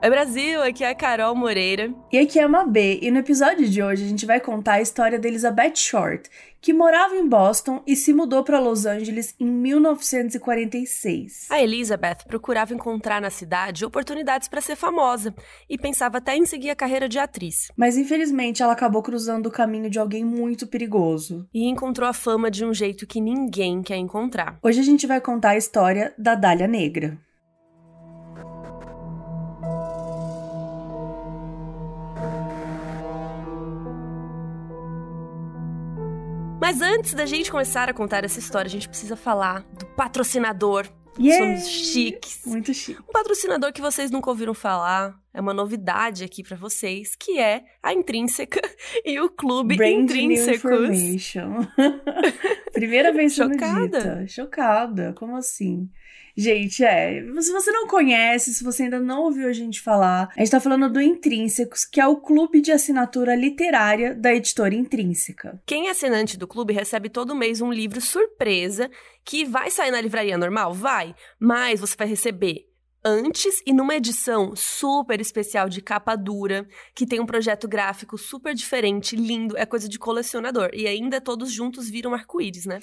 Oi Brasil, aqui é a Carol Moreira. E aqui é a Mabê, e no episódio de hoje a gente vai contar a história da Elizabeth Short, que morava em Boston e se mudou para Los Angeles em 1946. A Elizabeth procurava encontrar na cidade oportunidades para ser famosa e pensava até em seguir a carreira de atriz. Mas infelizmente ela acabou cruzando o caminho de alguém muito perigoso. E encontrou a fama de um jeito que ninguém quer encontrar. Hoje a gente vai contar a história da Dália Negra. Mas antes da gente começar a contar essa história, a gente precisa falar do patrocinador. Yeah! Somos chiques. Muito chique. Um patrocinador que vocês nunca ouviram falar, é uma novidade aqui para vocês, que é a Intrínseca e o Clube Brand Intrínsecos. Primeira vez Chocada. Chocada. Como assim? Gente, é. Se você não conhece, se você ainda não ouviu a gente falar, a gente tá falando do Intrínsecos, que é o clube de assinatura literária da editora Intrínseca. Quem é assinante do clube recebe todo mês um livro surpresa que vai sair na livraria normal? Vai, mas você vai receber antes e numa edição super especial de capa dura, que tem um projeto gráfico super diferente, lindo, é coisa de colecionador. E ainda todos juntos viram arco-íris, né?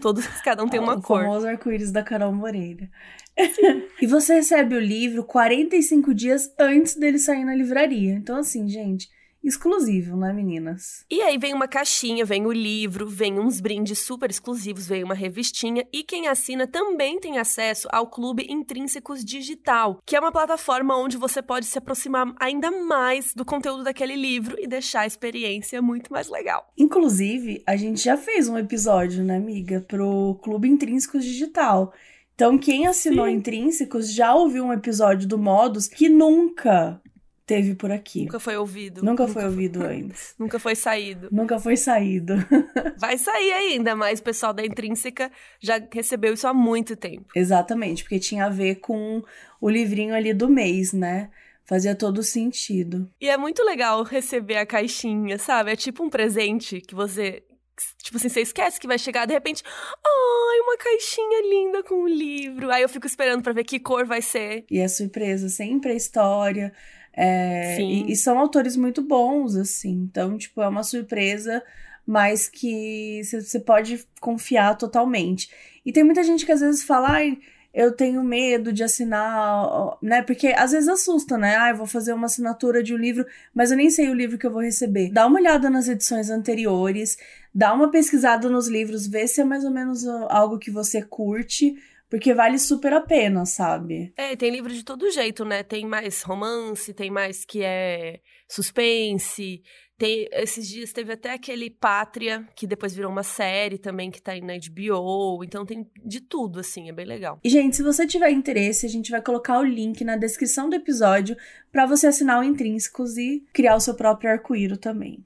Todos, cada um tem uma o cor. O famoso arco-íris da Carol Moreira. e você recebe o livro 45 dias antes dele sair na livraria. Então, assim, gente exclusivo, né, meninas? E aí vem uma caixinha, vem o livro, vem uns brindes super exclusivos, vem uma revistinha e quem assina também tem acesso ao Clube Intrínsecos Digital, que é uma plataforma onde você pode se aproximar ainda mais do conteúdo daquele livro e deixar a experiência muito mais legal. Inclusive, a gente já fez um episódio, né, amiga, pro Clube Intrínsecos Digital. Então, quem assinou Sim. Intrínsecos já ouviu um episódio do Modus que nunca teve por aqui. Nunca foi ouvido. Nunca, Nunca foi ouvido antes. Nunca foi saído. Nunca foi saído. Vai sair ainda, mas o pessoal da Intrínseca já recebeu isso há muito tempo. Exatamente, porque tinha a ver com o livrinho ali do mês, né? Fazia todo sentido. E é muito legal receber a caixinha, sabe? É tipo um presente que você Tipo assim, você esquece que vai chegar, de repente, ai, uma caixinha linda com um livro. Aí eu fico esperando para ver que cor vai ser. E é surpresa, sempre a história, é, e, e, são autores muito bons, assim. Então, tipo, é uma surpresa, mas que você pode confiar totalmente. E tem muita gente que às vezes fala, ai, eu tenho medo de assinar, né? Porque às vezes assusta, né? Ah, eu vou fazer uma assinatura de um livro, mas eu nem sei o livro que eu vou receber. Dá uma olhada nas edições anteriores, dá uma pesquisada nos livros, vê se é mais ou menos algo que você curte porque vale super a pena, sabe? É, tem livro de todo jeito, né? Tem mais romance, tem mais que é suspense. Tem, esses dias teve até aquele Pátria, que depois virou uma série também, que tá aí na HBO. Então tem de tudo, assim, é bem legal. E, gente, se você tiver interesse, a gente vai colocar o link na descrição do episódio para você assinar o Intrínsecos e criar o seu próprio arco-íro também.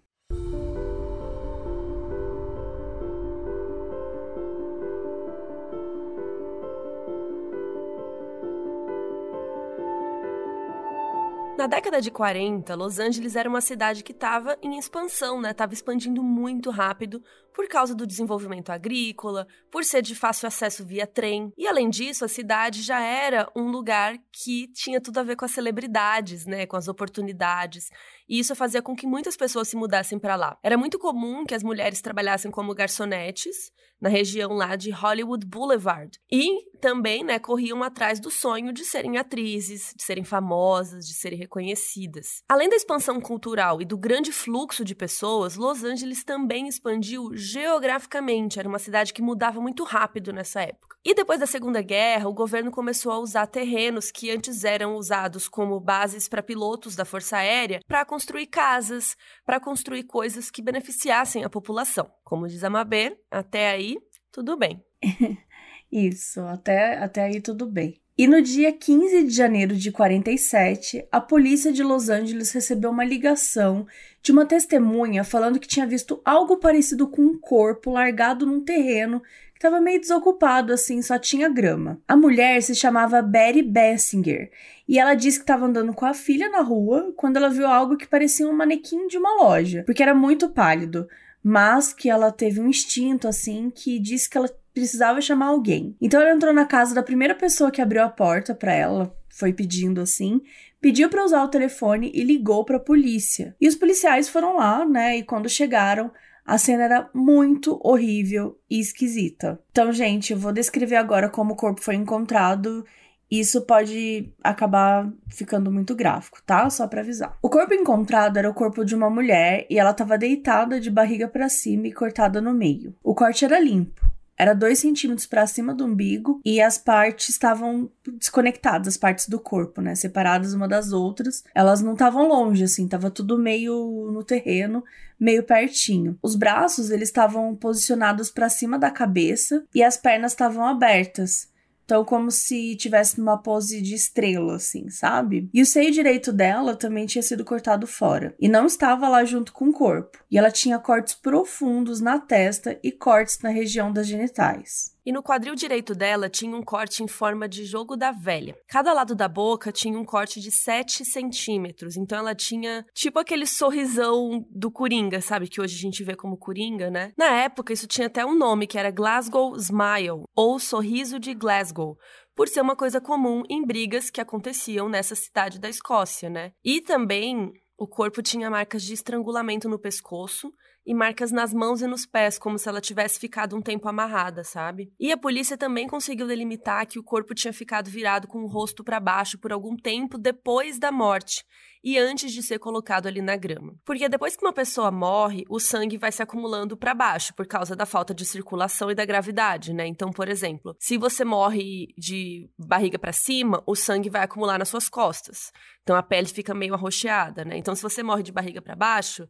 Na década de 40, Los Angeles era uma cidade que estava em expansão, né? Estava expandindo muito rápido por causa do desenvolvimento agrícola, por ser de fácil acesso via trem. E além disso, a cidade já era um lugar que tinha tudo a ver com as celebridades, né? Com as oportunidades. E isso fazia com que muitas pessoas se mudassem para lá. Era muito comum que as mulheres trabalhassem como garçonetes na região lá de Hollywood Boulevard. E também, né, corriam atrás do sonho de serem atrizes, de serem famosas, de serem reconhecidas. Além da expansão cultural e do grande fluxo de pessoas, Los Angeles também expandiu geograficamente. Era uma cidade que mudava muito rápido nessa época. E depois da Segunda Guerra, o governo começou a usar terrenos que antes eram usados como bases para pilotos da Força Aérea para construir casas, para construir coisas que beneficiassem a população. Como diz a Mabê, até aí tudo bem. Isso, até, até aí tudo bem. E no dia 15 de janeiro de 47, a polícia de Los Angeles recebeu uma ligação de uma testemunha falando que tinha visto algo parecido com um corpo largado num terreno que estava meio desocupado, assim, só tinha grama. A mulher se chamava Betty Bessinger e ela disse que estava andando com a filha na rua quando ela viu algo que parecia um manequim de uma loja, porque era muito pálido, mas que ela teve um instinto, assim, que disse que ela precisava chamar alguém. Então ela entrou na casa da primeira pessoa que abriu a porta para ela, foi pedindo assim, pediu para usar o telefone e ligou para a polícia. E os policiais foram lá, né? E quando chegaram, a cena era muito horrível e esquisita. Então, gente, eu vou descrever agora como o corpo foi encontrado. Isso pode acabar ficando muito gráfico, tá? Só para avisar. O corpo encontrado era o corpo de uma mulher e ela estava deitada de barriga para cima e cortada no meio. O corte era limpo era dois centímetros para cima do umbigo e as partes estavam desconectadas, as partes do corpo, né? Separadas uma das outras. Elas não estavam longe, assim, tava tudo meio no terreno, meio pertinho. Os braços, eles estavam posicionados para cima da cabeça e as pernas estavam abertas. Então, como se tivesse numa pose de estrela, assim, sabe? E o seio direito dela também tinha sido cortado fora. E não estava lá junto com o corpo. E ela tinha cortes profundos na testa e cortes na região das genitais. E no quadril direito dela tinha um corte em forma de jogo da velha. Cada lado da boca tinha um corte de 7 centímetros. Então ela tinha tipo aquele sorrisão do Coringa, sabe? Que hoje a gente vê como Coringa, né? Na época, isso tinha até um nome que era Glasgow Smile, ou Sorriso de Glasgow por ser uma coisa comum em brigas que aconteciam nessa cidade da Escócia, né? E também o corpo tinha marcas de estrangulamento no pescoço e marcas nas mãos e nos pés, como se ela tivesse ficado um tempo amarrada, sabe? E a polícia também conseguiu delimitar que o corpo tinha ficado virado com o rosto para baixo por algum tempo depois da morte e antes de ser colocado ali na grama. Porque depois que uma pessoa morre, o sangue vai se acumulando para baixo por causa da falta de circulação e da gravidade, né? Então, por exemplo, se você morre de barriga para cima, o sangue vai acumular nas suas costas. Então a pele fica meio arroxeada, né? Então se você morre de barriga para baixo,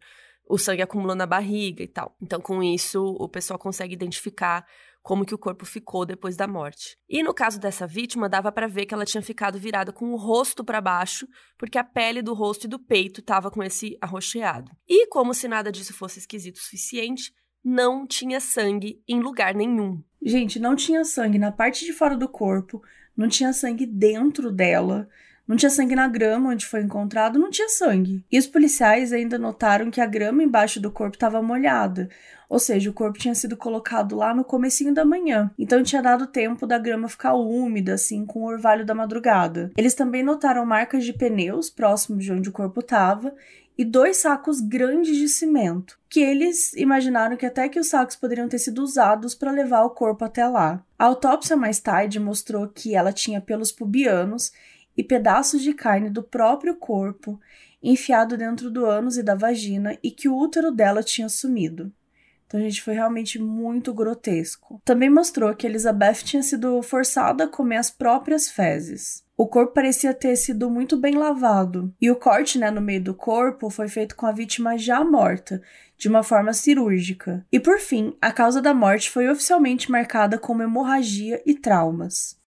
o sangue acumulou na barriga e tal. Então, com isso, o pessoal consegue identificar como que o corpo ficou depois da morte. E no caso dessa vítima, dava para ver que ela tinha ficado virada com o rosto para baixo, porque a pele do rosto e do peito estava com esse arroxeado. E como se nada disso fosse esquisito o suficiente, não tinha sangue em lugar nenhum. Gente, não tinha sangue na parte de fora do corpo, não tinha sangue dentro dela. Não tinha sangue na grama onde foi encontrado, não tinha sangue. E os policiais ainda notaram que a grama embaixo do corpo estava molhada, ou seja, o corpo tinha sido colocado lá no comecinho da manhã. Então tinha dado tempo da grama ficar úmida, assim, com o orvalho da madrugada. Eles também notaram marcas de pneus próximos de onde o corpo estava e dois sacos grandes de cimento, que eles imaginaram que até que os sacos poderiam ter sido usados para levar o corpo até lá. A autópsia mais tarde mostrou que ela tinha pelos pubianos e pedaços de carne do próprio corpo enfiado dentro do ânus e da vagina e que o útero dela tinha sumido. Então, gente, foi realmente muito grotesco. Também mostrou que Elizabeth tinha sido forçada a comer as próprias fezes. O corpo parecia ter sido muito bem lavado, e o corte né, no meio do corpo foi feito com a vítima já morta, de uma forma cirúrgica. E por fim, a causa da morte foi oficialmente marcada como hemorragia e traumas.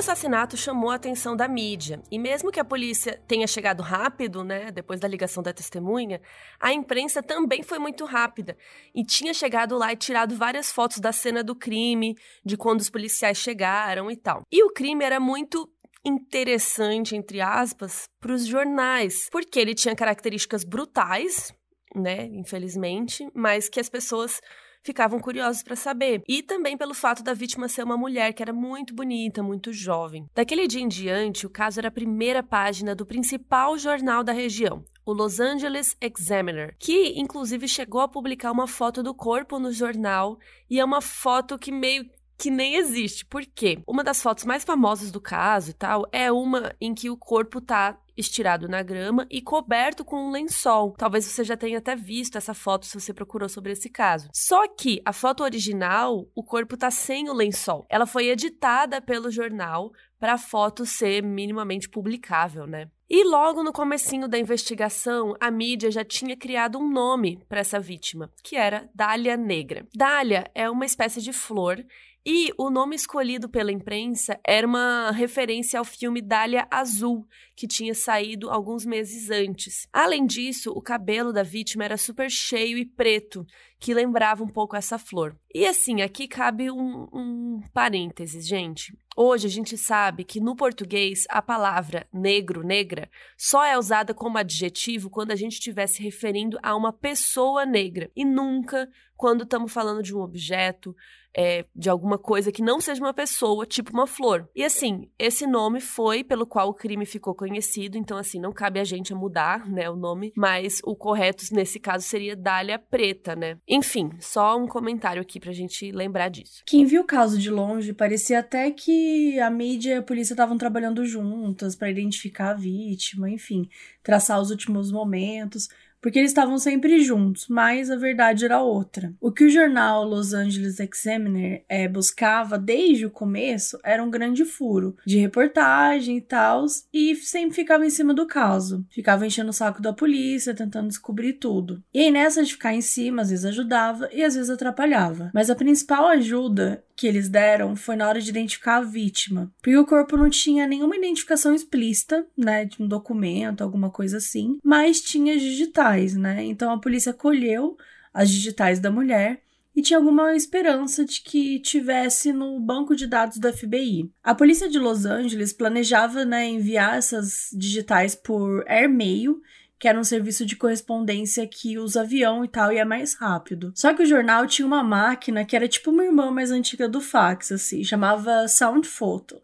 Assassinato chamou a atenção da mídia, e mesmo que a polícia tenha chegado rápido, né, depois da ligação da testemunha, a imprensa também foi muito rápida e tinha chegado lá e tirado várias fotos da cena do crime, de quando os policiais chegaram e tal. E o crime era muito interessante, entre aspas, para os jornais, porque ele tinha características brutais, né, infelizmente, mas que as pessoas ficavam curiosos para saber. E também pelo fato da vítima ser uma mulher que era muito bonita, muito jovem. Daquele dia em diante, o caso era a primeira página do principal jornal da região, o Los Angeles Examiner, que inclusive chegou a publicar uma foto do corpo no jornal e é uma foto que meio que nem existe. Por quê? Uma das fotos mais famosas do caso e tal é uma em que o corpo tá estirado na grama e coberto com um lençol. Talvez você já tenha até visto essa foto se você procurou sobre esse caso. Só que a foto original, o corpo tá sem o lençol. Ela foi editada pelo jornal para a foto ser minimamente publicável, né? E logo no comecinho da investigação, a mídia já tinha criado um nome para essa vítima, que era Dália Negra. Dália é uma espécie de flor e o nome escolhido pela imprensa era uma referência ao filme Dália Azul, que tinha saído alguns meses antes. Além disso, o cabelo da vítima era super cheio e preto, que lembrava um pouco essa flor. E assim, aqui cabe um, um parênteses, gente. Hoje a gente sabe que no português a palavra negro, negra, só é usada como adjetivo quando a gente estiver se referindo a uma pessoa negra e nunca quando estamos falando de um objeto, é, de alguma coisa que não seja uma pessoa, tipo uma flor. E assim, esse nome foi pelo qual o crime ficou conhecido, então assim, não cabe a gente mudar, né, o nome, mas o correto nesse caso seria Dália Preta, né? Enfim, só um comentário aqui pra gente lembrar disso. Quem viu o caso de longe, parecia até que a mídia e a polícia estavam trabalhando juntas para identificar a vítima, enfim, traçar os últimos momentos porque eles estavam sempre juntos, mas a verdade era outra. O que o jornal Los Angeles Examiner é, buscava desde o começo era um grande furo de reportagem e tal, e sempre ficava em cima do caso. Ficava enchendo o saco da polícia, tentando descobrir tudo. E aí nessa de ficar em cima, às vezes ajudava e às vezes atrapalhava. Mas a principal ajuda que eles deram foi na hora de identificar a vítima, porque o corpo não tinha nenhuma identificação explícita, né, de um documento, alguma coisa assim, mas tinha digitais, né? Então a polícia colheu as digitais da mulher e tinha alguma esperança de que tivesse no banco de dados do FBI. A polícia de Los Angeles planejava né, enviar essas digitais por airmail que era um serviço de correspondência que usa avião e tal, e é mais rápido. Só que o jornal tinha uma máquina que era tipo uma irmã mais antiga do fax, assim, chamava Sound Photo.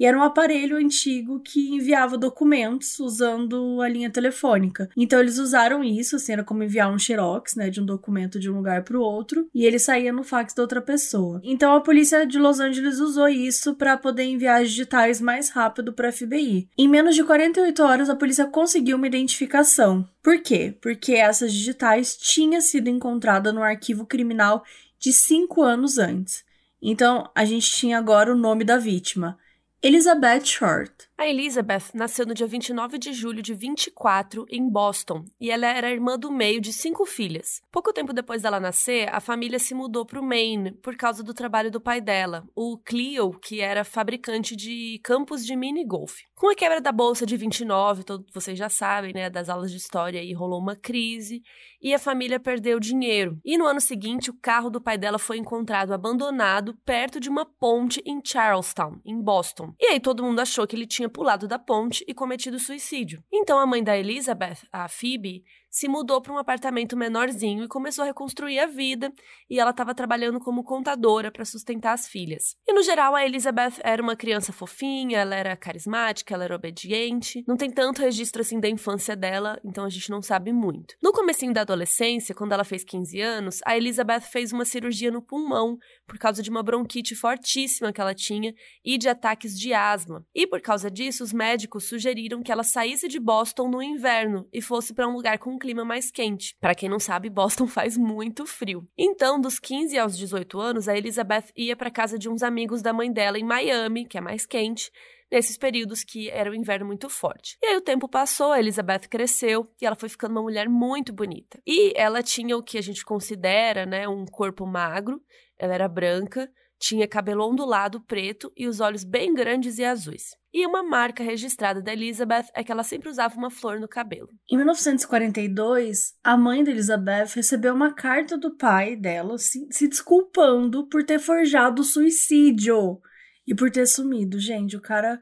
E era um aparelho antigo que enviava documentos usando a linha telefônica. Então eles usaram isso, assim, era como enviar um xerox, né, de um documento de um lugar para o outro, e ele saía no fax da outra pessoa. Então a polícia de Los Angeles usou isso para poder enviar as digitais mais rápido para FBI. Em menos de 48 horas a polícia conseguiu uma identificação. Por quê? Porque essas digitais tinham sido encontradas no arquivo criminal de cinco anos antes. Então a gente tinha agora o nome da vítima. Elizabeth Short. A Elizabeth nasceu no dia 29 de julho de 24 em Boston e ela era irmã do meio de cinco filhas. Pouco tempo depois dela nascer, a família se mudou para o Maine por causa do trabalho do pai dela, o Clio, que era fabricante de campos de mini golf. Com a quebra da bolsa de 29, todos vocês já sabem, né, das aulas de história, aí rolou uma crise e a família perdeu dinheiro. E no ano seguinte, o carro do pai dela foi encontrado abandonado perto de uma ponte em Charlestown, em Boston. E aí todo mundo achou que ele tinha pulado da ponte e cometido suicídio. Então a mãe da Elizabeth, a Phoebe, se mudou para um apartamento menorzinho e começou a reconstruir a vida, e ela estava trabalhando como contadora para sustentar as filhas. E no geral, a Elizabeth era uma criança fofinha, ela era carismática, ela era obediente. Não tem tanto registro assim da infância dela, então a gente não sabe muito. No comecinho da adolescência, quando ela fez 15 anos, a Elizabeth fez uma cirurgia no pulmão por causa de uma bronquite fortíssima que ela tinha e de ataques de asma. E por causa disso, os médicos sugeriram que ela saísse de Boston no inverno e fosse para um lugar com clima mais quente. Para quem não sabe, Boston faz muito frio. Então, dos 15 aos 18 anos, a Elizabeth ia para casa de uns amigos da mãe dela em Miami, que é mais quente, nesses períodos que era o inverno muito forte. E aí o tempo passou, a Elizabeth cresceu e ela foi ficando uma mulher muito bonita. E ela tinha o que a gente considera, né, um corpo magro, ela era branca, tinha cabelo ondulado preto e os olhos bem grandes e azuis. E uma marca registrada da Elizabeth é que ela sempre usava uma flor no cabelo. Em 1942, a mãe da Elizabeth recebeu uma carta do pai dela se, se desculpando por ter forjado o suicídio e por ter sumido. Gente, o cara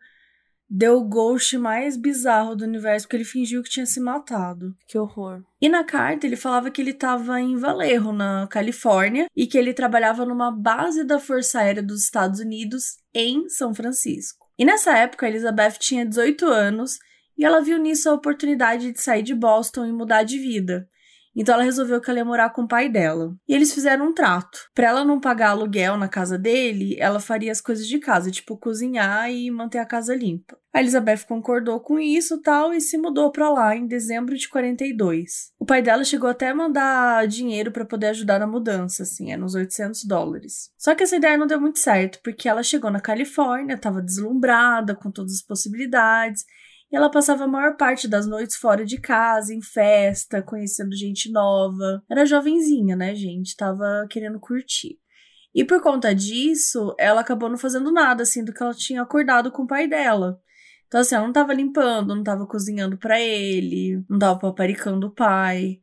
deu o ghost mais bizarro do universo porque ele fingiu que tinha se matado. Que horror. E na carta ele falava que ele estava em Vallejo, na Califórnia, e que ele trabalhava numa base da Força Aérea dos Estados Unidos em São Francisco. E nessa época a Elizabeth tinha 18 anos e ela viu nisso a oportunidade de sair de Boston e mudar de vida. Então ela resolveu que ela ia morar com o pai dela. E eles fizeram um trato. Para ela não pagar aluguel na casa dele, ela faria as coisas de casa, tipo cozinhar e manter a casa limpa. A Elizabeth concordou com isso tal e se mudou para lá em dezembro de 42. O pai dela chegou até a mandar dinheiro para poder ajudar na mudança, assim, é uns 800 dólares. Só que essa ideia não deu muito certo, porque ela chegou na Califórnia, estava deslumbrada com todas as possibilidades E ela passava a maior parte das noites fora de casa, em festa, conhecendo gente nova. Era jovenzinha, né, gente? Tava querendo curtir. E por conta disso, ela acabou não fazendo nada, assim, do que ela tinha acordado com o pai dela. Então, assim, ela não tava limpando, não tava cozinhando para ele, não tava paparicando o pai.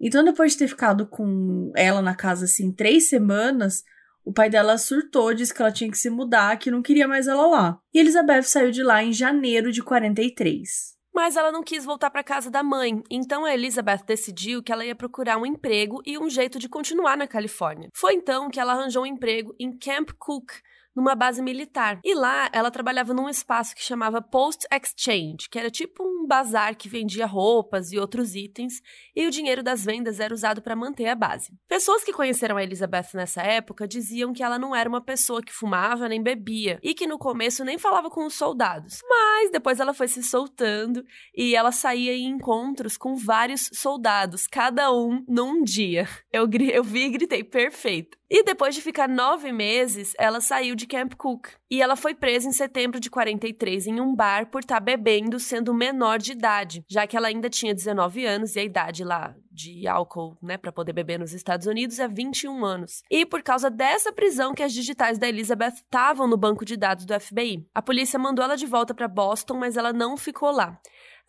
Então, depois de ter ficado com ela na casa, assim, três semanas, o pai dela surtou, disse que ela tinha que se mudar, que não queria mais ela lá. E Elizabeth saiu de lá em janeiro de 43. Mas ela não quis voltar para casa da mãe, então a Elizabeth decidiu que ela ia procurar um emprego e um jeito de continuar na Califórnia. Foi então que ela arranjou um emprego em Camp Cook, numa base militar. E lá ela trabalhava num espaço que chamava Post Exchange, que era tipo um bazar que vendia roupas e outros itens, e o dinheiro das vendas era usado para manter a base. Pessoas que conheceram a Elizabeth nessa época diziam que ela não era uma pessoa que fumava nem bebia e que no começo nem falava com os soldados. Mas depois ela foi se soltando e ela saía em encontros com vários soldados, cada um num dia. Eu, eu vi e gritei, perfeito. E depois de ficar nove meses, ela saiu de Camp Cook. E ela foi presa em setembro de 43 em um bar por estar tá bebendo sendo menor de idade, já que ela ainda tinha 19 anos e a idade lá de álcool, né, para poder beber nos Estados Unidos é 21 anos. E por causa dessa prisão que as digitais da Elizabeth estavam no banco de dados do FBI. A polícia mandou ela de volta para Boston, mas ela não ficou lá.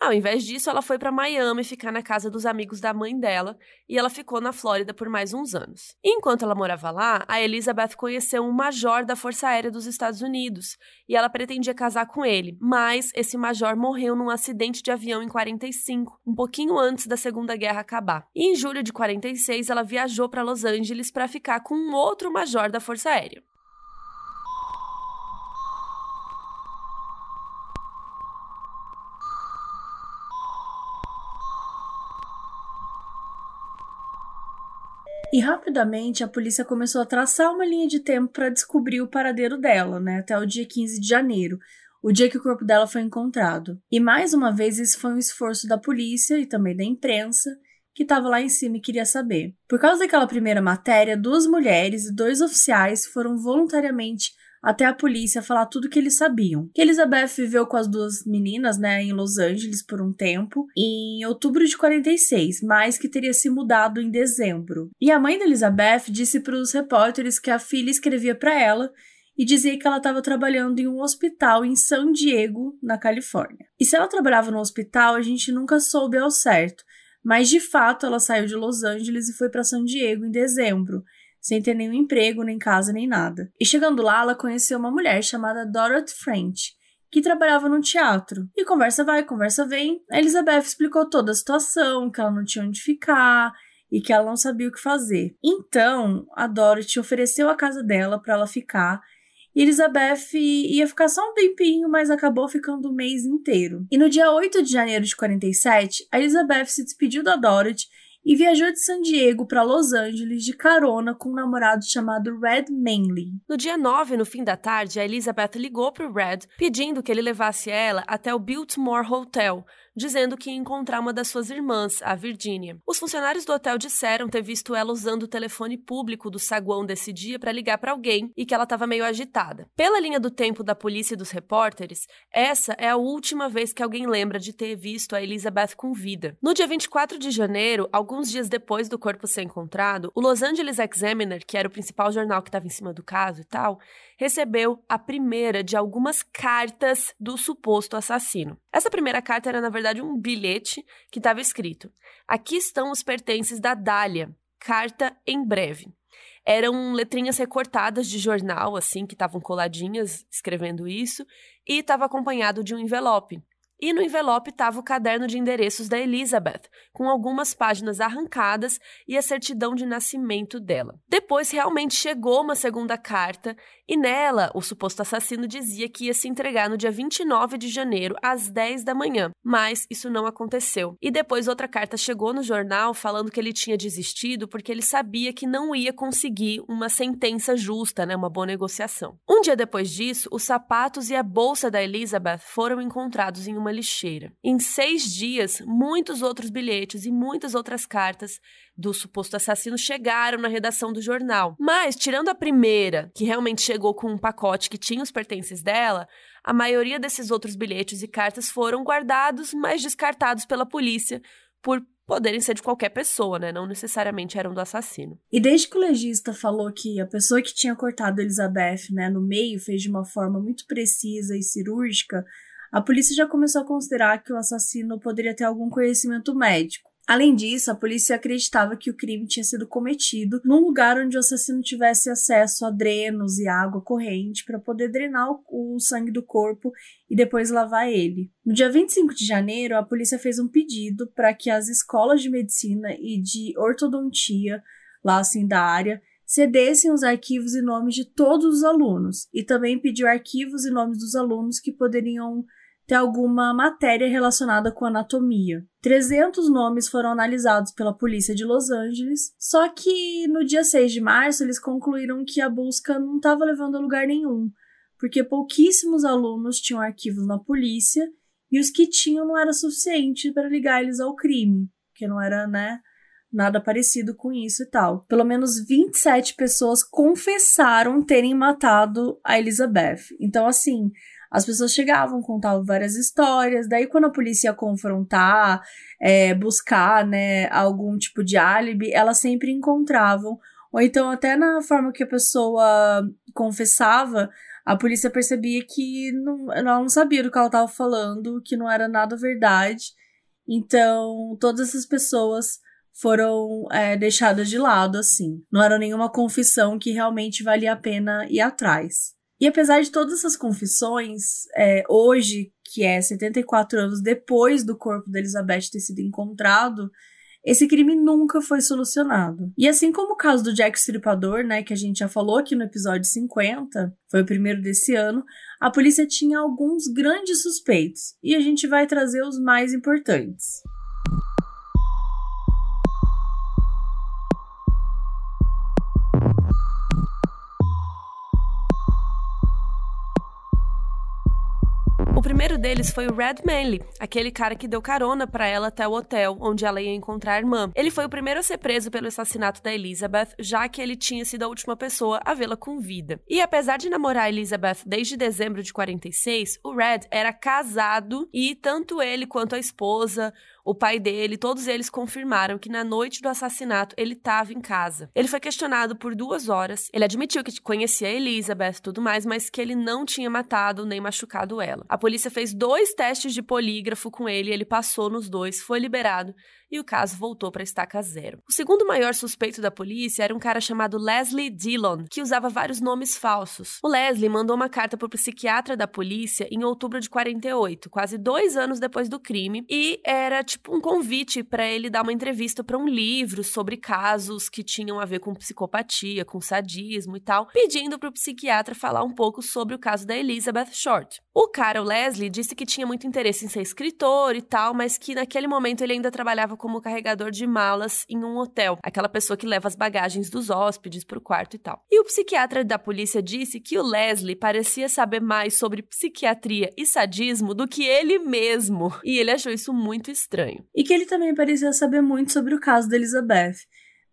Ao invés disso, ela foi para Miami ficar na casa dos amigos da mãe dela e ela ficou na Flórida por mais uns anos. enquanto ela morava lá, a Elizabeth conheceu um major da Força Aérea dos Estados Unidos e ela pretendia casar com ele, mas esse major morreu num acidente de avião em 45, um pouquinho antes da Segunda Guerra acabar. E em julho de 46, ela viajou para Los Angeles para ficar com um outro major da Força Aérea. E rapidamente a polícia começou a traçar uma linha de tempo para descobrir o paradeiro dela, né, até o dia 15 de janeiro, o dia que o corpo dela foi encontrado. E mais uma vez isso foi um esforço da polícia e também da imprensa, que estava lá em cima e queria saber. Por causa daquela primeira matéria, duas mulheres e dois oficiais foram voluntariamente até a polícia falar tudo que eles sabiam. Que Elizabeth viveu com as duas meninas, né, em Los Angeles por um tempo, em outubro de 46, mas que teria se mudado em dezembro. E a mãe da Elizabeth disse para os repórteres que a filha escrevia para ela e dizia que ela estava trabalhando em um hospital em San Diego, na Califórnia. E se ela trabalhava no hospital, a gente nunca soube ao certo, mas de fato ela saiu de Los Angeles e foi para San Diego em dezembro sem ter nenhum emprego, nem casa, nem nada. E chegando lá, ela conheceu uma mulher chamada Dorothy French, que trabalhava no teatro. E conversa vai, conversa vem. A Elizabeth explicou toda a situação, que ela não tinha onde ficar e que ela não sabia o que fazer. Então, a Dorothy ofereceu a casa dela para ela ficar. E Elizabeth ia ficar só um tempinho, mas acabou ficando o mês inteiro. E no dia 8 de janeiro de 47, a Elizabeth se despediu da Dorothy e viajou de San Diego para Los Angeles de carona com um namorado chamado Red Manley. No dia 9, no fim da tarde, a Elizabeth ligou para o Red pedindo que ele levasse ela até o Biltmore Hotel, dizendo que ia encontrar uma das suas irmãs, a Virginia. Os funcionários do hotel disseram ter visto ela usando o telefone público do saguão desse dia para ligar para alguém e que ela estava meio agitada. Pela linha do tempo da polícia e dos repórteres, essa é a última vez que alguém lembra de ter visto a Elizabeth com vida. No dia 24 de janeiro, alguns dias depois do corpo ser encontrado, o Los Angeles Examiner, que era o principal jornal que estava em cima do caso e tal, recebeu a primeira de algumas cartas do suposto assassino. Essa primeira carta era, na verdade, um bilhete que estava escrito: Aqui estão os pertences da Dália. Carta em breve. Eram letrinhas recortadas de jornal, assim, que estavam coladinhas escrevendo isso, e estava acompanhado de um envelope. E no envelope estava o caderno de endereços da Elizabeth, com algumas páginas arrancadas e a certidão de nascimento dela. Depois realmente chegou uma segunda carta e nela o suposto assassino dizia que ia se entregar no dia 29 de janeiro às 10 da manhã, mas isso não aconteceu. E depois outra carta chegou no jornal falando que ele tinha desistido porque ele sabia que não ia conseguir uma sentença justa, né, uma boa negociação. Um dia depois disso, os sapatos e a bolsa da Elizabeth foram encontrados em uma uma lixeira. Em seis dias, muitos outros bilhetes e muitas outras cartas do suposto assassino chegaram na redação do jornal. Mas, tirando a primeira, que realmente chegou com um pacote que tinha os pertences dela, a maioria desses outros bilhetes e cartas foram guardados, mas descartados pela polícia por poderem ser de qualquer pessoa, né? Não necessariamente eram do assassino. E desde que o legista falou que a pessoa que tinha cortado Elizabeth, né, no meio, fez de uma forma muito precisa e cirúrgica, a polícia já começou a considerar que o assassino poderia ter algum conhecimento médico. Além disso, a polícia acreditava que o crime tinha sido cometido num lugar onde o assassino tivesse acesso a drenos e água corrente para poder drenar o, o, sangue do corpo e depois lavar ele. No dia 25 de janeiro, a polícia fez um pedido para que as escolas de medicina e de ortodontia, lá assim da área, cedessem os arquivos e nomes de todos os alunos e também pediu arquivos e nomes dos alunos que poderiam ter alguma matéria relacionada com anatomia. 300 nomes foram analisados pela polícia de Los Angeles, só que no dia 6 de março eles concluíram que a busca não estava levando a lugar nenhum, porque pouquíssimos alunos tinham arquivos na polícia e os que tinham não era suficiente para ligar eles ao crime, que não era, né, nada parecido com isso e tal. Pelo menos 27 pessoas confessaram terem matado a Elizabeth. Então, assim, as pessoas chegavam, contavam várias histórias, daí quando a polícia ia confrontar, é, buscar, né, algum tipo de álibi, elas sempre encontravam, ou então até na forma que a pessoa confessava, a polícia percebia que não, ela não sabia do que ela estava falando, que não era nada verdade, então todas essas pessoas foram é, deixadas de lado, assim. Não era nenhuma confissão que realmente valia a pena ir atrás. E apesar de todas essas confissões, é, hoje, que é 74 anos depois do corpo da Elizabeth ter sido encontrado, esse crime nunca foi solucionado. E assim como o caso do Jack Stripador, né, que a gente já falou aqui no episódio 50, foi o primeiro desse ano, a polícia tinha alguns grandes suspeitos, e a gente vai trazer os mais importantes. Primeiro deles foi o Red Manley, aquele cara que deu carona para ela até o hotel onde ela ia encontrar a irmã. Ele foi o primeiro a ser preso pelo assassinato da Elizabeth, já que ele tinha sido a última pessoa a vê-la com vida. E apesar de namorar Elizabeth desde dezembro de 46, o Red era casado e tanto ele quanto a esposa, o pai dele, todos eles confirmaram que na noite do assassinato ele estava em casa. Ele foi questionado por duas horas. Ele admitiu que conhecia a Elizabeth e tudo mais, mas que ele não tinha matado nem machucado ela. A polícia fez dois testes de polígrafo com ele, ele passou nos dois, foi liberado e o caso voltou para estaca zero. O segundo maior suspeito da polícia era um cara chamado Leslie Dillon, que usava vários nomes falsos. O Leslie mandou uma carta para o psiquiatra da polícia em outubro de 48, quase dois anos depois do crime, e era tipo um convite para ele dar uma entrevista para um livro sobre casos que tinham a ver com psicopatia, com sadismo e tal, pedindo para o psiquiatra falar um pouco sobre o caso da Elizabeth Short. O cara, o Leslie, disse que tinha muito interesse em ser escritor e tal, mas que naquele momento ele ainda trabalhava como carregador de malas em um hotel, aquela pessoa que leva as bagagens dos hóspedes para o quarto e tal. E o psiquiatra da polícia disse que o Leslie parecia saber mais sobre psiquiatria e sadismo do que ele mesmo, e ele achou isso muito estranho. E que ele também parecia saber muito sobre o caso da Elizabeth.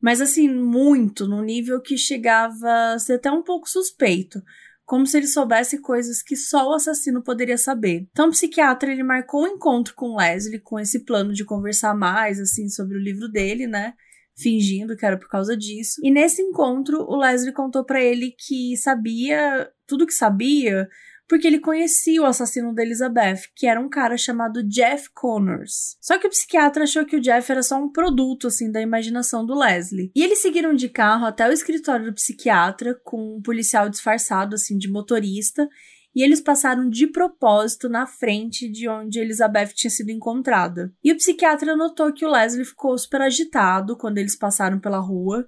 Mas assim, muito, no nível que chegava a ser até um pouco suspeito como se ele soubesse coisas que só o assassino poderia saber. Então, o psiquiatra ele marcou um encontro com Leslie com esse plano de conversar mais assim sobre o livro dele, né? Fingindo que era por causa disso. E nesse encontro, o Leslie contou para ele que sabia tudo que sabia porque ele conhecia o assassino da Elizabeth, que era um cara chamado Jeff Connors. Só que o psiquiatra achou que o Jeff era só um produto, assim, da imaginação do Leslie. E eles seguiram de carro até o escritório do psiquiatra, com um policial disfarçado, assim, de motorista, e eles passaram de propósito na frente de onde Elizabeth tinha sido encontrada. E o psiquiatra notou que o Leslie ficou super agitado quando eles passaram pela rua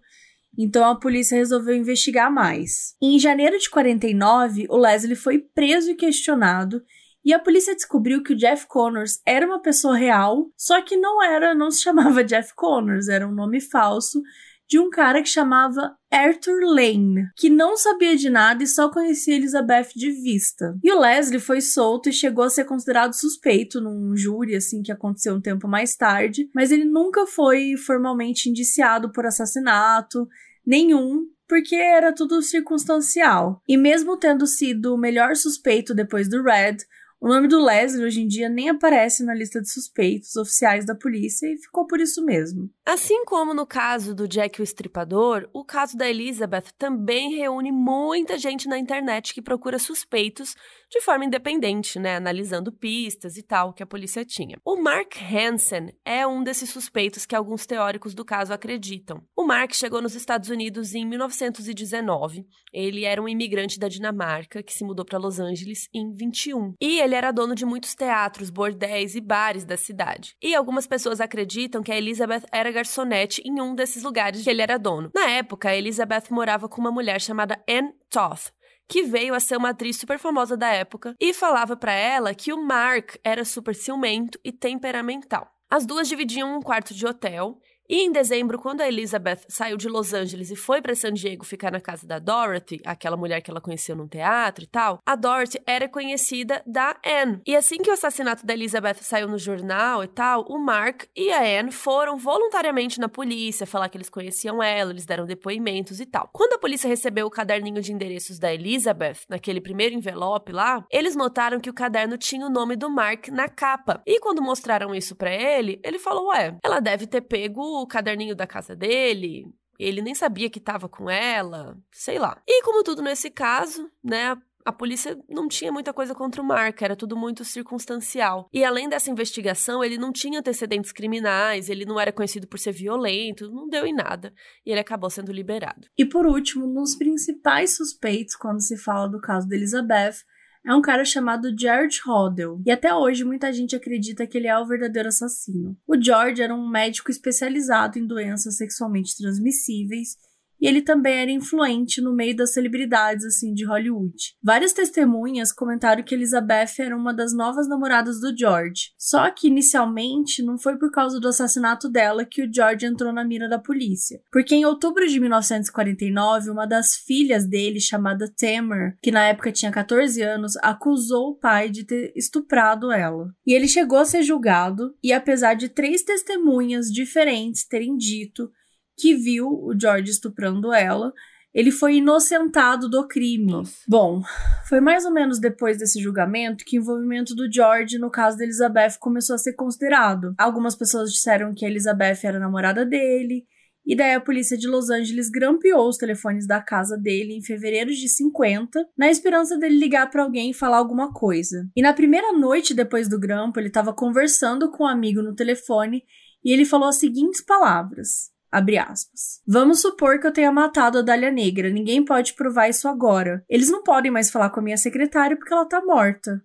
então a polícia resolveu investigar mais. em janeiro de 49, o Leslie foi preso e questionado, e a polícia descobriu que o Jeff Connors era uma pessoa real, só que não era, não se chamava Jeff Connors, era um nome falso de um cara que chamava Arthur Lane, que não sabia de nada e só conhecia Elizabeth de vista. E o Leslie foi solto e chegou a ser considerado suspeito num júri, assim, que aconteceu um tempo mais tarde, mas ele nunca foi formalmente indiciado por assassinato nenhum porque era tudo circunstancial. E mesmo tendo sido o melhor suspeito depois do Red, o nome do Leslie hoje em dia nem aparece na lista de suspeitos oficiais da polícia e ficou por isso mesmo. Assim como no caso do Jack o Estripador, o caso da Elizabeth também reúne muita gente na internet que procura suspeitos de forma independente, né, analisando pistas e tal que a polícia tinha. O Mark Hansen é um desses suspeitos que alguns teóricos do caso acreditam. O Mark chegou nos Estados Unidos em 1919. Ele era um imigrante da Dinamarca que se mudou para Los Angeles em 21. E ele era dono de muitos teatros, bordéis e bares da cidade. E algumas pessoas acreditam que a Elizabeth era garçonete em um desses lugares que ele era dono. Na época, Elizabeth morava com uma mulher chamada Anne Toth, que veio a ser uma atriz super famosa da época e falava para ela que o Mark era super ciumento e temperamental. As duas dividiam um quarto de hotel e em dezembro, quando a Elizabeth saiu de Los Angeles e foi para San Diego ficar na casa da Dorothy, aquela mulher que ela conheceu num teatro e tal, a Dorothy era conhecida da Anne. E assim que o assassinato da Elizabeth saiu no jornal e tal, o Mark e a Anne foram voluntariamente na polícia falar que eles conheciam ela, eles deram depoimentos e tal. Quando a polícia recebeu o caderninho de endereços da Elizabeth, naquele primeiro envelope lá, eles notaram que o caderno tinha o nome do Mark na capa. E quando mostraram isso para ele, ele falou: "Ué, ela deve ter pego o caderninho da casa dele, ele nem sabia que estava com ela, sei lá. E como tudo nesse caso, né, a polícia não tinha muita coisa contra o Mark, era tudo muito circunstancial. E além dessa investigação, ele não tinha antecedentes criminais, ele não era conhecido por ser violento, não deu em nada. E ele acabou sendo liberado. E por último, nos principais suspeitos quando se fala do caso de Elizabeth, é um cara chamado George Hodel, e até hoje muita gente acredita que ele é o verdadeiro assassino. O George era um médico especializado em doenças sexualmente transmissíveis e ele também era influente no meio das celebridades assim de Hollywood. Várias testemunhas comentaram que Elizabeth era uma das novas namoradas do George. Só que inicialmente não foi por causa do assassinato dela que o George entrou na mira da polícia, porque em outubro de 1949, uma das filhas dele, chamada Tamer, que na época tinha 14 anos, acusou o pai de ter estuprado ela. E ele chegou a ser julgado e apesar de três testemunhas diferentes terem dito que viu o George estuprando ela. Ele foi inocentado do crime. Nossa. Bom, foi mais ou menos depois desse julgamento que o envolvimento do George no caso da Elizabeth começou a ser considerado. Algumas pessoas disseram que a Elizabeth era namorada dele, e daí a polícia de Los Angeles grampeou os telefones da casa dele em fevereiro de 50, na esperança dele ligar para alguém e falar alguma coisa. E na primeira noite depois do grampo, ele estava conversando com um amigo no telefone e ele falou as seguintes palavras: Abre aspas. Vamos supor que eu tenha matado a Dália Negra. Ninguém pode provar isso agora. Eles não podem mais falar com a minha secretária porque ela tá morta.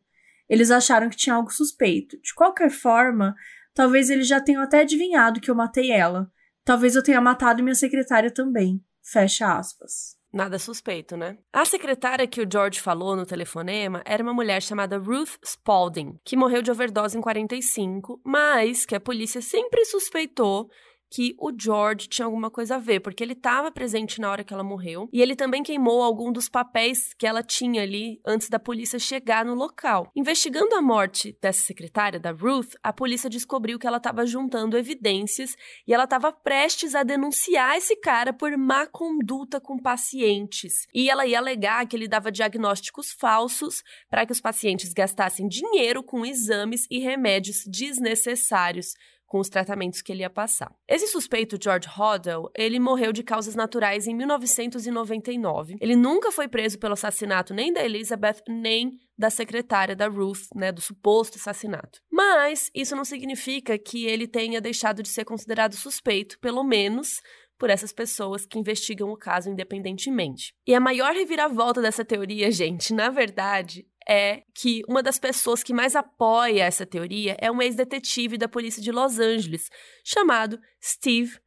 Eles acharam que tinha algo suspeito. De qualquer forma, talvez eles já tenham até adivinhado que eu matei ela. Talvez eu tenha matado minha secretária também. Fecha aspas. Nada suspeito, né? A secretária que o George falou no telefonema era uma mulher chamada Ruth Spalding, que morreu de overdose em 45, mas que a polícia sempre suspeitou que o George tinha alguma coisa a ver, porque ele estava presente na hora que ela morreu e ele também queimou algum dos papéis que ela tinha ali antes da polícia chegar no local. Investigando a morte dessa secretária, da Ruth, a polícia descobriu que ela estava juntando evidências e ela estava prestes a denunciar esse cara por má conduta com pacientes. E ela ia alegar que ele dava diagnósticos falsos para que os pacientes gastassem dinheiro com exames e remédios desnecessários com os tratamentos que ele ia passar. Esse suspeito, George Hodel, ele morreu de causas naturais em 1999. Ele nunca foi preso pelo assassinato nem da Elizabeth, nem da secretária da Ruth, né, do suposto assassinato. Mas isso não significa que ele tenha deixado de ser considerado suspeito, pelo menos por essas pessoas que investigam o caso independentemente. E a maior reviravolta dessa teoria, gente, na verdade, é que uma das pessoas que mais apoia essa teoria é um ex-detetive da polícia de Los Angeles, chamado Steve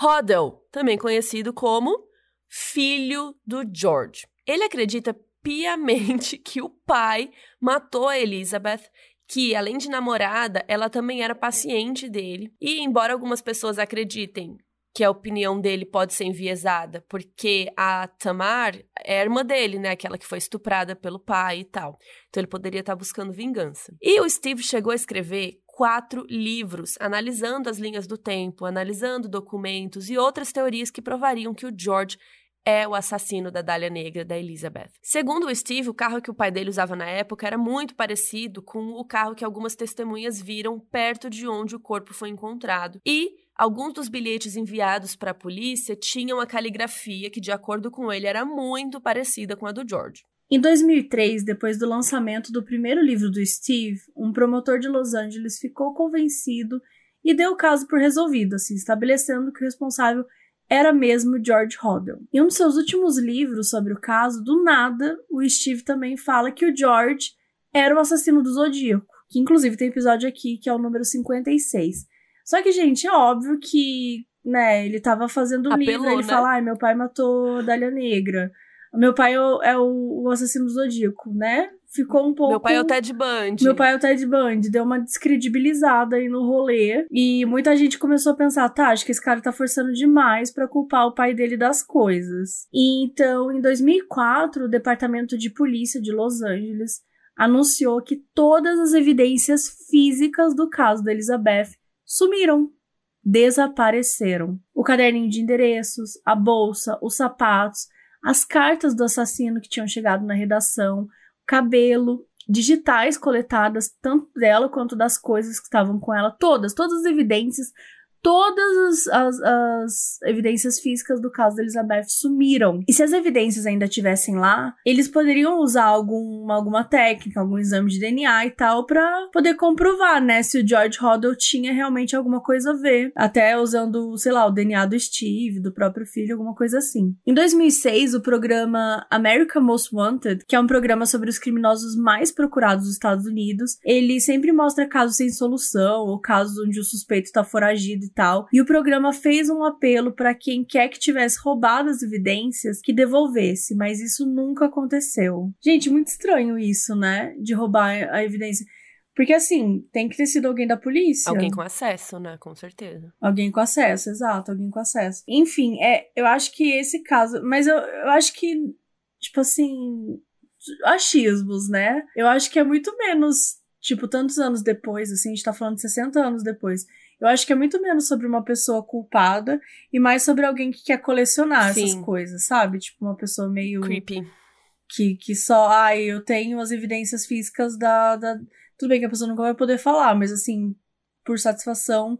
Hodel, também conhecido como filho do George. Ele acredita piamente que o pai matou a Elizabeth que, além de namorada, ela também era paciente dele. E, embora algumas pessoas acreditem que a opinião dele pode ser enviesada, porque a Tamar é a irmã dele, né? Aquela que foi estuprada pelo pai e tal. Então ele poderia estar buscando vingança. E o Steve chegou a escrever quatro livros analisando as linhas do tempo, analisando documentos e outras teorias que provariam que o George é o assassino da Dália Negra da Elizabeth. Segundo o Steve, o carro que o pai dele usava na época era muito parecido com o carro que algumas testemunhas viram perto de onde o corpo foi encontrado. E alguns dos bilhetes enviados para a polícia tinham a caligrafia que, de acordo com ele, era muito parecida com a do George. Em 2003, depois do lançamento do primeiro livro do Steve, um promotor de Los Angeles ficou convencido e deu o caso por resolvido, assim, estabelecendo que o responsável era mesmo George Hodel. Em um de seus últimos livros sobre o caso, do nada, o Steve também fala que o George era o assassino do Zodíaco, que inclusive tem episódio aqui que é o número 56. Só que, gente, é óbvio que, né, ele tava fazendo o livro, ele né? fala, ai, meu pai matou Dália Negra. Meu pai é o, é o assassino do Zodíaco, né? Ficou um pouco. Meu pai é o Ted Bundy. Meu pai é o Ted Bundy. Deu uma descredibilizada aí no rolê. E muita gente começou a pensar: tá, acho que esse cara tá forçando demais para culpar o pai dele das coisas. E então, em 2004, o Departamento de Polícia de Los Angeles anunciou que todas as evidências físicas do caso da Elizabeth sumiram. Desapareceram. O caderninho de endereços, a bolsa, os sapatos, as cartas do assassino que tinham chegado na redação, cabelo, digitais coletadas, tanto dela quanto das coisas que estavam com ela, todas, todas as evidências todas as, as, evidências físicas do caso da Elizabeth sumiram. E se as evidências ainda estivessem lá, eles poderiam usar algum, alguma técnica, algum exame de DNA e tal, para poder comprovar, né, se o George Hodel tinha realmente alguma coisa a ver. Até usando, sei lá, o DNA do Steve, do próprio filho, alguma coisa assim. Em 2006, o programa America Most Wanted, que é um programa sobre os criminosos mais procurados dos Estados Unidos, ele sempre mostra casos sem solução ou casos onde o suspeito está foragido tal. E o programa fez um apelo para quem quer que tivesse roubado as evidências que devolvesse, mas isso nunca aconteceu. Gente, muito estranho isso, né? De roubar a evidência. Porque assim, tem que ter sido alguém da polícia. Alguém com acesso, né? Com certeza. Alguém com acesso, exato, alguém com acesso. Enfim, é, eu acho que esse caso. Mas eu, eu acho que, tipo assim. Achismos, né? Eu acho que é muito menos. Tipo, tantos anos depois, assim, a gente tá falando de 60 anos depois. Eu acho que é muito menos sobre uma pessoa culpada e mais sobre alguém que quer colecionar Sim. essas coisas, sabe? Tipo, uma pessoa meio. Creepy. Que, que só, ai, eu tenho as evidências físicas da, da. Tudo bem que a pessoa nunca vai poder falar, mas assim, por satisfação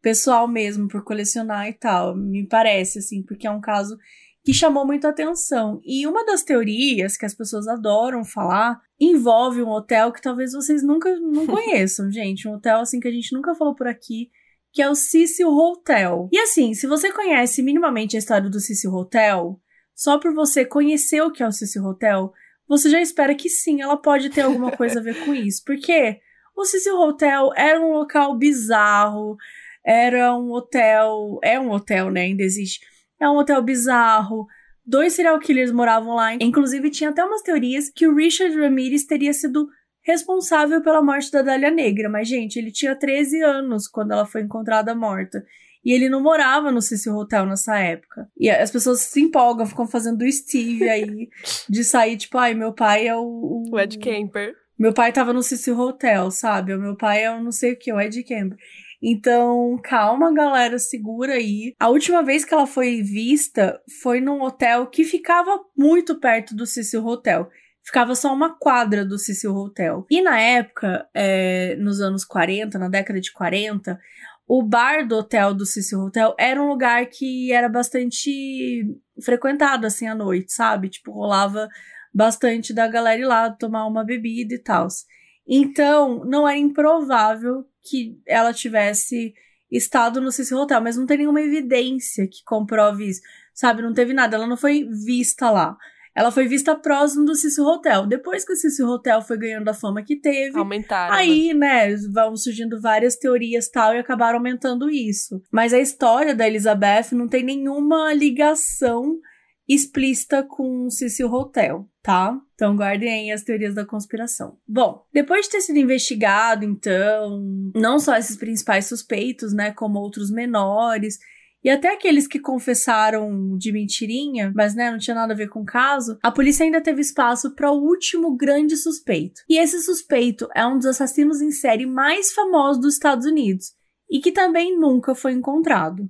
pessoal mesmo, por colecionar e tal. Me parece, assim, porque é um caso que chamou muito atenção. E uma das teorias que as pessoas adoram falar envolve um hotel que talvez vocês nunca não conheçam, gente. Um hotel assim que a gente nunca falou por aqui, que é o Cecil Hotel. E assim, se você conhece minimamente a história do Cecil Hotel, só por você conhecer o que é o Cecil Hotel, você já espera que sim, ela pode ter alguma coisa a ver com isso. Porque o Cecil Hotel era um local bizarro, era um hotel, é um hotel, né, ainda existe é um hotel bizarro. Dois serial killers moravam lá. Inclusive, tinha até umas teorias que o Richard Ramirez teria sido responsável pela morte da Dália Negra. Mas, gente, ele tinha 13 anos quando ela foi encontrada morta. E ele não morava no Cecil Hotel nessa época. E as pessoas se empolgam, ficam fazendo o Steve aí, de sair, tipo, ai, meu pai é o. O Ed Camper. Meu pai tava no Cecil Hotel, sabe? O meu pai é o não sei o que, o Ed Camper. Então, calma, galera, segura aí. A última vez que ela foi vista foi num hotel que ficava muito perto do Cecil Hotel. Ficava só uma quadra do Cecil Hotel. E na época, é, nos anos 40, na década de 40, o bar do hotel do Cecil Hotel era um lugar que era bastante frequentado assim à noite, sabe? Tipo, rolava bastante da galera ir lá tomar uma bebida e tal. Então, não era improvável que ela tivesse estado no Cecil Hotel, mas não tem nenhuma evidência que comprove isso, sabe? Não teve nada, ela não foi vista lá. Ela foi vista próximo do Cecil Hotel. Depois que o Cecil Hotel foi ganhando a fama que teve, aumentaram. Aí, né, vão surgindo várias teorias tal e acabaram aumentando isso. Mas a história da Elizabeth não tem nenhuma ligação explícita com Cecil Hotel, tá? Então guardem aí as teorias da conspiração. Bom, depois de ter sido investigado, então, não só esses principais suspeitos, né, como outros menores, e até aqueles que confessaram de mentirinha, mas né, não tinha nada a ver com o caso, a polícia ainda teve espaço para o último grande suspeito. E esse suspeito é um dos assassinos em série mais famosos dos Estados Unidos e que também nunca foi encontrado.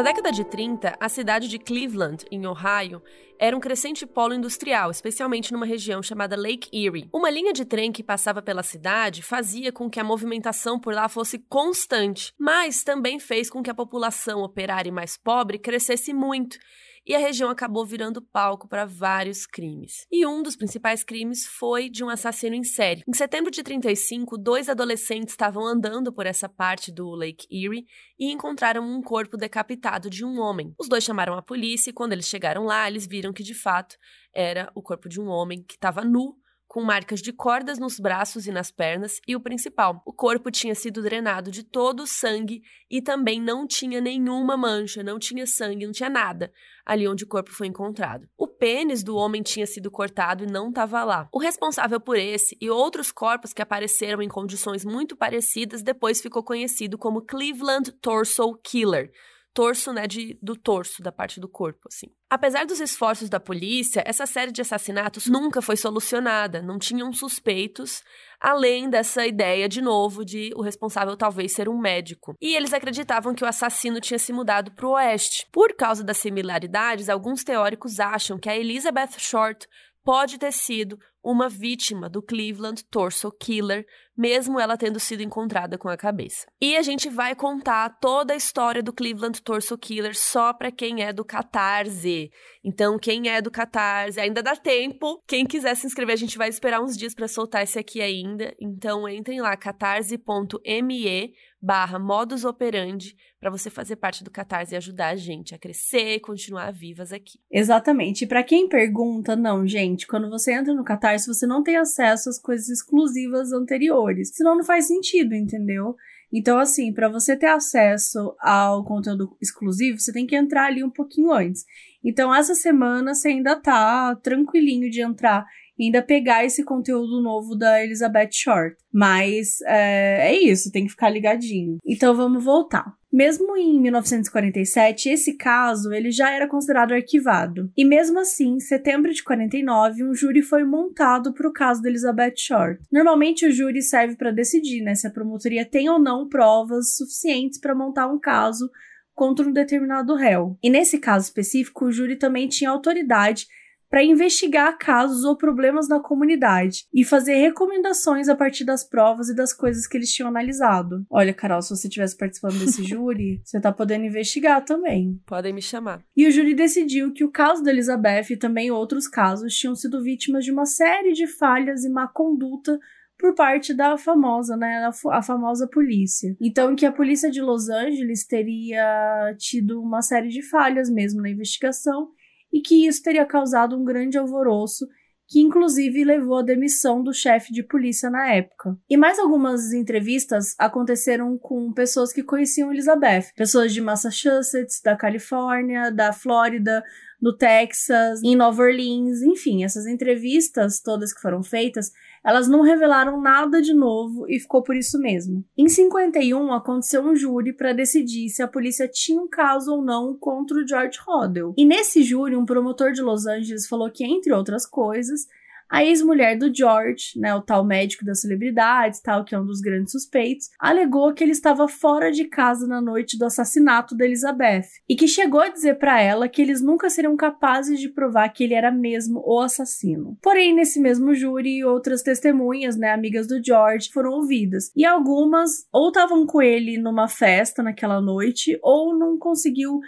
Na década de 30, a cidade de Cleveland, em Ohio, era um crescente polo industrial, especialmente numa região chamada Lake Erie. Uma linha de trem que passava pela cidade fazia com que a movimentação por lá fosse constante, mas também fez com que a população operária e mais pobre crescesse muito e a região acabou virando palco para vários crimes. E um dos principais crimes foi de um assassino em série. Em setembro de 35, dois adolescentes estavam andando por essa parte do Lake Erie e encontraram um corpo decapitado de um homem. Os dois chamaram a polícia e quando eles chegaram lá, eles viram que de fato era o corpo de um homem que estava nu com marcas de cordas nos braços e nas pernas, e o principal, o corpo tinha sido drenado de todo o sangue e também não tinha nenhuma mancha, não tinha sangue, não tinha nada ali onde o corpo foi encontrado. O pênis do homem tinha sido cortado e não estava lá. O responsável por esse e outros corpos que apareceram em condições muito parecidas depois ficou conhecido como Cleveland Torso Killer torso, né, de, do torso, da parte do corpo, assim. Apesar dos esforços da polícia, essa série de assassinatos nunca foi solucionada, não tinham suspeitos, além dessa ideia, de novo, de o responsável talvez ser um médico. E eles acreditavam que o assassino tinha se mudado para o oeste. Por causa das similaridades, alguns teóricos acham que a Elizabeth Short pode ter sido uma vítima do Cleveland Torso Killer, mesmo ela tendo sido encontrada com a cabeça. E a gente vai contar toda a história do Cleveland Torso Killer só para quem é do Catarse. Então, quem é do Catarse, ainda dá tempo. Quem quiser se inscrever, a gente vai esperar uns dias para soltar esse aqui ainda. Então, entrem lá, catarse.me barra modus operandi para você fazer parte do Catarse e ajudar a gente a crescer e continuar vivas aqui. Exatamente. E para quem pergunta, não, gente, quando você entra no Catarse, você não tem acesso às coisas exclusivas anteriores. Senão não faz sentido, entendeu? Então, assim, para você ter acesso ao conteúdo exclusivo, você tem que entrar ali um pouquinho antes. Então, essa semana você ainda tá tranquilinho de entrar ainda pegar esse conteúdo novo da Elizabeth Short. Mas é, é isso, tem que ficar ligadinho. Então vamos voltar. Mesmo em 1947, esse caso ele já era considerado arquivado. E mesmo assim, em setembro de 49, um júri foi montado para o caso da Elizabeth Short. Normalmente o júri serve para decidir né, se a promotoria tem ou não provas suficientes para montar um caso contra um determinado réu. E nesse caso específico, o júri também tinha autoridade para investigar casos ou problemas na comunidade e fazer recomendações a partir das provas e das coisas que eles tinham analisado. Olha, Carol, se você estivesse participando desse júri, você tá podendo investigar também. Podem me chamar. E o júri decidiu que o caso da Elizabeth e também outros casos tinham sido vítimas de uma série de falhas e má conduta por parte da famosa, né, a famosa polícia. Então, que a polícia de Los Angeles teria tido uma série de falhas mesmo na investigação e que isso teria causado um grande alvoroço que inclusive levou à demissão do chefe de polícia na época. E mais algumas entrevistas aconteceram com pessoas que conheciam Elizabeth, pessoas de Massachusetts, da Califórnia, da Flórida, no Texas, em Nova Orleans, enfim, essas entrevistas todas que foram feitas, elas não revelaram nada de novo e ficou por isso mesmo. Em 51 aconteceu um júri para decidir se a polícia tinha um caso ou não contra o George Hodel. E nesse júri, um promotor de Los Angeles falou que entre outras coisas, a ex-mulher do George, né, o tal médico das celebridades, tal, que é um dos grandes suspeitos, alegou que ele estava fora de casa na noite do assassinato da Elizabeth e que chegou a dizer para ela que eles nunca seriam capazes de provar que ele era mesmo o assassino. Porém, nesse mesmo júri, outras testemunhas, né, amigas do George, foram ouvidas e algumas ou estavam com ele numa festa naquela noite ou não conseguiu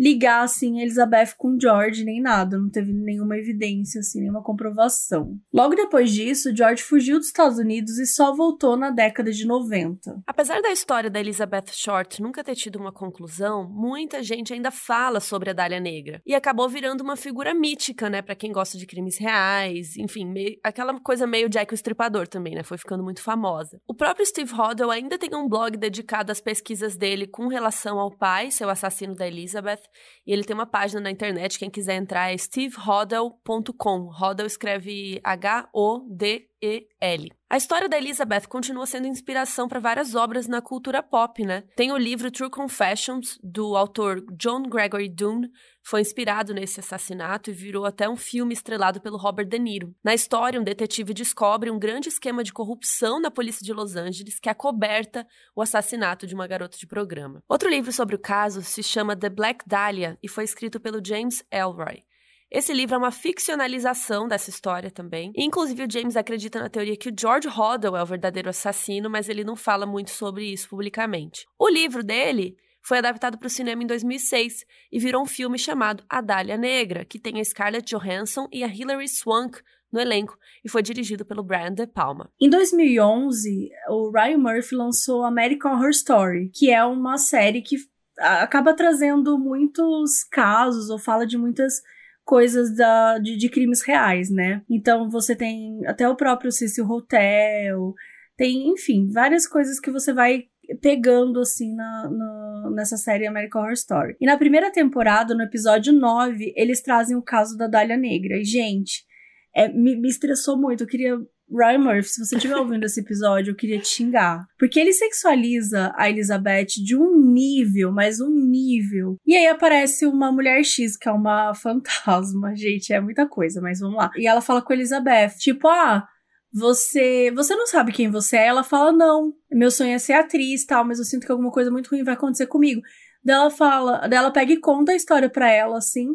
ligar assim Elizabeth com George nem nada, não teve nenhuma evidência assim, nenhuma comprovação. Logo depois disso, George fugiu dos Estados Unidos e só voltou na década de 90. Apesar da história da Elizabeth Short nunca ter tido uma conclusão, muita gente ainda fala sobre a Dália Negra e acabou virando uma figura mítica, né, para quem gosta de crimes reais, enfim, meio, aquela coisa meio Jack o Estripador também, né, foi ficando muito famosa. O próprio Steve Hoddle ainda tem um blog dedicado às pesquisas dele com relação ao pai, seu assassino da Elizabeth, e ele tem uma página na internet, quem quiser entrar é stevehodel.com. Hodel escreve H-O-D A história da Elizabeth continua sendo inspiração para várias obras na cultura pop, né? Tem o livro True Confessions, do autor John Gregory Dunne, foi inspirado nesse assassinato e virou até um filme estrelado pelo Robert De Niro. Na história, um detetive descobre um grande esquema de corrupção na polícia de Los Angeles que acoberta o assassinato de uma garota de programa. Outro livro sobre o caso se chama The Black Dahlia e foi escrito pelo James Elroy. Esse livro é uma ficcionalização dessa história também. Inclusive, o James acredita na teoria que o George Hodel é o verdadeiro assassino, mas ele não fala muito sobre isso publicamente. O livro dele foi adaptado para o cinema em 2006 e virou um filme chamado A Dália Negra, que tem a Scarlett Johansson e a Hilary Swank no elenco e foi dirigido pelo Brian De Palma. Em 2011, o Ryan Murphy lançou American Horror Story, que é uma série que acaba trazendo muitos casos ou fala de muitas coisas da, de, de, crimes reais, né? Então você tem até o próprio Cecil Hotel, tem, enfim, várias coisas que você vai pegando assim na, na, nessa série American Horror Story. E na primeira temporada, no episódio 9, eles trazem o caso da Dália Negra. E, gente, é, me, me estressou muito. Eu queria Ryan Murphy, se você estiver ouvindo esse episódio, eu queria te xingar. Porque ele sexualiza a Elizabeth de um nível, mas um nível. E aí aparece uma mulher X, que é uma fantasma. Gente, é muita coisa, mas vamos lá. E ela fala com a Elizabeth, tipo, ah. Você, você não sabe quem você é? Ela fala, não. Meu sonho é ser atriz, tal, mas eu sinto que alguma coisa muito ruim vai acontecer comigo. Daí ela fala, daí ela pega e conta a história pra ela, assim.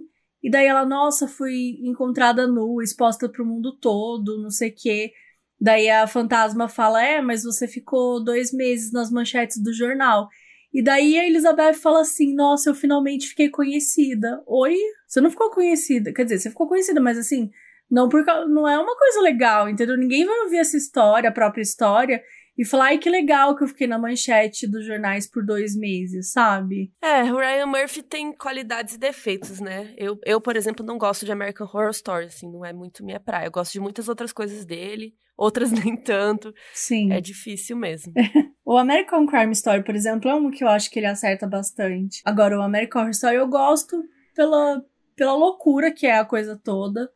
E daí ela, nossa, fui encontrada nua, exposta pro mundo todo, não sei o quê. Daí a fantasma fala: É, mas você ficou dois meses nas manchetes do jornal. E daí a Elizabeth fala assim: Nossa, eu finalmente fiquei conhecida. Oi? Você não ficou conhecida. Quer dizer, você ficou conhecida, mas assim, não, porque não é uma coisa legal, entendeu? Ninguém vai ouvir essa história, a própria história, e falar, ai que legal que eu fiquei na manchete dos jornais por dois meses, sabe? É, o Ryan Murphy tem qualidades e defeitos, né? Eu, eu, por exemplo, não gosto de American Horror Story, assim, não é muito minha praia. Eu gosto de muitas outras coisas dele, outras nem tanto. Sim. É difícil mesmo. o American Crime Story, por exemplo, é um que eu acho que ele acerta bastante. Agora, o American Horror Story eu gosto pela, pela loucura que é a coisa toda,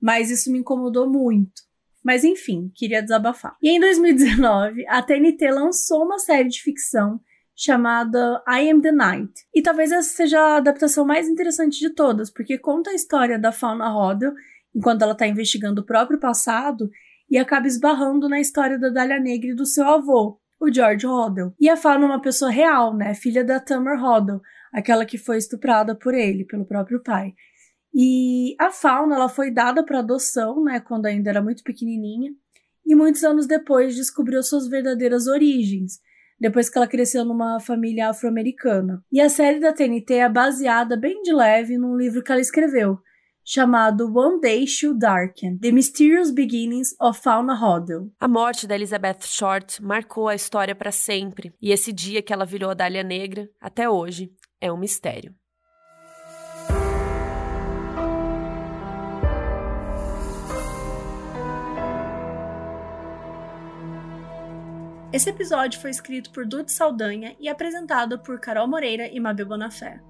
mas isso me incomodou muito. Mas enfim, queria desabafar. E em 2019, a TNT lançou uma série de ficção chamada I Am the Night. E talvez essa seja a adaptação mais interessante de todas, porque conta a história da Fauna Rodel enquanto ela está investigando o próprio passado e acaba esbarrando na história da Dália Negra e do seu avô, o George Rodel. E a Fauna é uma pessoa real, né? Filha da Tamar Rodel, aquela que foi estuprada por ele, pelo próprio pai. E a fauna ela foi dada para adoção, né, quando ainda era muito pequenininha, e muitos anos depois descobriu suas verdadeiras origens, depois que ela cresceu numa família afro-americana. E a série da TNT é baseada bem de leve num livro que ela escreveu, chamado One Day Should Darken: The Mysterious Beginnings of Fauna Hodel. A morte da Elizabeth Short marcou a história para sempre, e esse dia que ela virou a Dália Negra, até hoje, é um mistério. Esse episódio foi escrito por Dude Saldanha e apresentado por Carol Moreira e Mabel Bonafé.